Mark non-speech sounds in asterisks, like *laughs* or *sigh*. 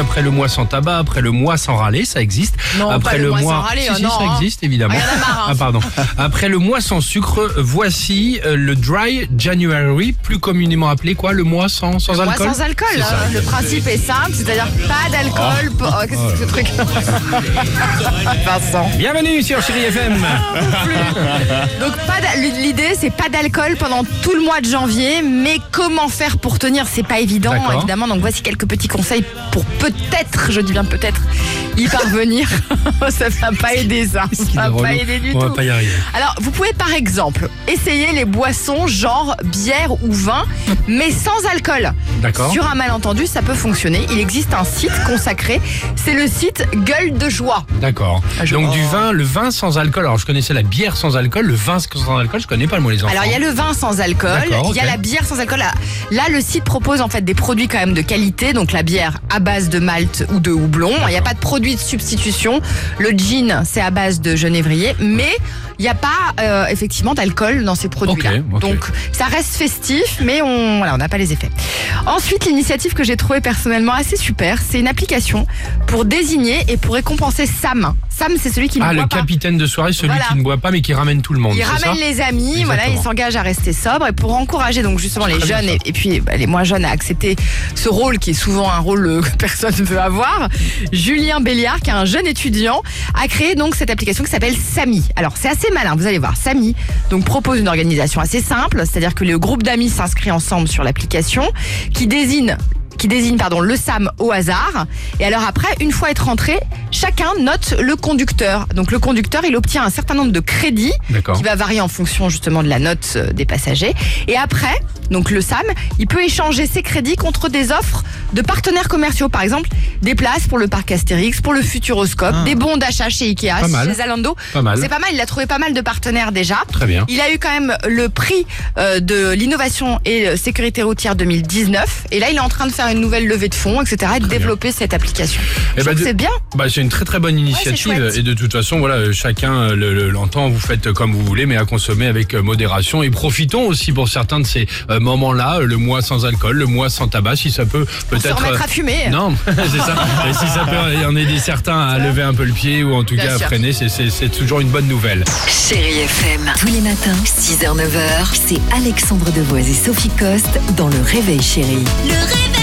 Après le mois sans tabac, après le mois sans râler, ça existe. Non, après pas le mois sans râler, Si, si, non, ça hein. existe évidemment. Ah, marre, hein. Ah, pardon. Après le mois sans sucre, voici euh, le dry January, plus communément appelé quoi Le mois sans, sans alcool. sans alcool. Hein. ça. Le principe est simple, c'est-à-dire pas d'alcool. oh, Qu'est-ce que c'est que ce truc *laughs* Vincent. Bienvenue sur Chérie FM. Donc pas l'idée c'est pas d'alcool pendant tout le mois de janvier, mais comment faire pour tenir c'est pas évident évidemment. Donc voici quelques petits conseils pour peut-être, je dis bien peut-être, y parvenir. *laughs* ça va pas aider ça. Ça va pas aider du On va tout. pas y arriver. Alors, vous pouvez par exemple essayer les boissons genre bière ou vin, mais sans alcool. D'accord. Sur un malentendu, ça peut fonctionner. Il existe un site consacré, c'est le site Gueule de joie. D'accord. Ah, Donc du vin, le vin sans alcool. Alors je connaissais la bière sans alcool, le vin sans alcool, je connais pas moi les enfants. Alors, il y a le vin sans alcool, il y a la bière sans alcool. Là, le site propose en fait des produits quand même de qualité. Donc, la bière à base de malt ou de houblon. Il n'y a pas de produit de substitution. Le gin, c'est à base de genévrier. Mais il n'y a pas euh, effectivement d'alcool dans ces produits-là. Donc, ça reste festif, mais on voilà, on n'a pas les effets. Ensuite, l'initiative que j'ai trouvée personnellement assez super, c'est une application pour désigner et pour récompenser Sam. Sam, c'est celui qui ne Ah, boit le capitaine de soirée, celui Voilà. qui ne boit pas mais qui ramène tout le monde. Il ramène ça les amis, voilà, il s'engage à rester sobre et pour encourager donc justement les jeunes et, et puis bah, les moins jeunes à accepter ce rôle qui est souvent un rôle que *laughs* personne ne veut avoir. Julien Béliard, qui est un jeune étudiant, a créé donc cette application qui s'appelle Samy. Alors c'est assez malin, vous allez voir. Samy donc propose une organisation assez simple, c'est-à-dire que le groupe d'amis s'inscrit ensemble sur l'application qui désigne qui désigne pardon, le SAM au hasard. Et alors après, une fois être rentré, chacun note le conducteur. Donc le conducteur, il obtient un certain nombre de crédits qui va varier en fonction justement de la note euh, des passagers. Et après, donc le SAM, il peut échanger ses crédits contre des offres de partenaires commerciaux. Par exemple, des places pour le parc Astérix, pour le Futuroscope, des bons d'achat chez Ikea, Ah. Chez Zalando. C'est pas mal, il a trouvé pas mal de partenaires déjà. Très bien. Il a eu quand même le prix euh, de l'innovation et sécurité routière 2019. Et là, il est en train de faire une nouvelle levée de fonds, etc. et de développer cette application. De- c'est bien. Bah, c'est une très très bonne initiative et de toute façon voilà euh, chacun euh, le- le- l'entend vous faites comme vous voulez mais à consommer avec modération et profitons aussi pour certains de ces euh, moments-là euh, le mois sans alcool le mois sans tabac si ça peut Se peut-être remettre euh, à fumer. non, *laughs* c'est ça. Et si ça peut en aider certains à lever un peu le pied ou en tout Bien cas à freiner, c'est- c'est c'est toujours une bonne nouvelle. Chérie FM. Tous les matins, 6h, 9h, c'est Alexandre Devoise et Sophie Coste dans Le Réveil Chérie. Le réveil,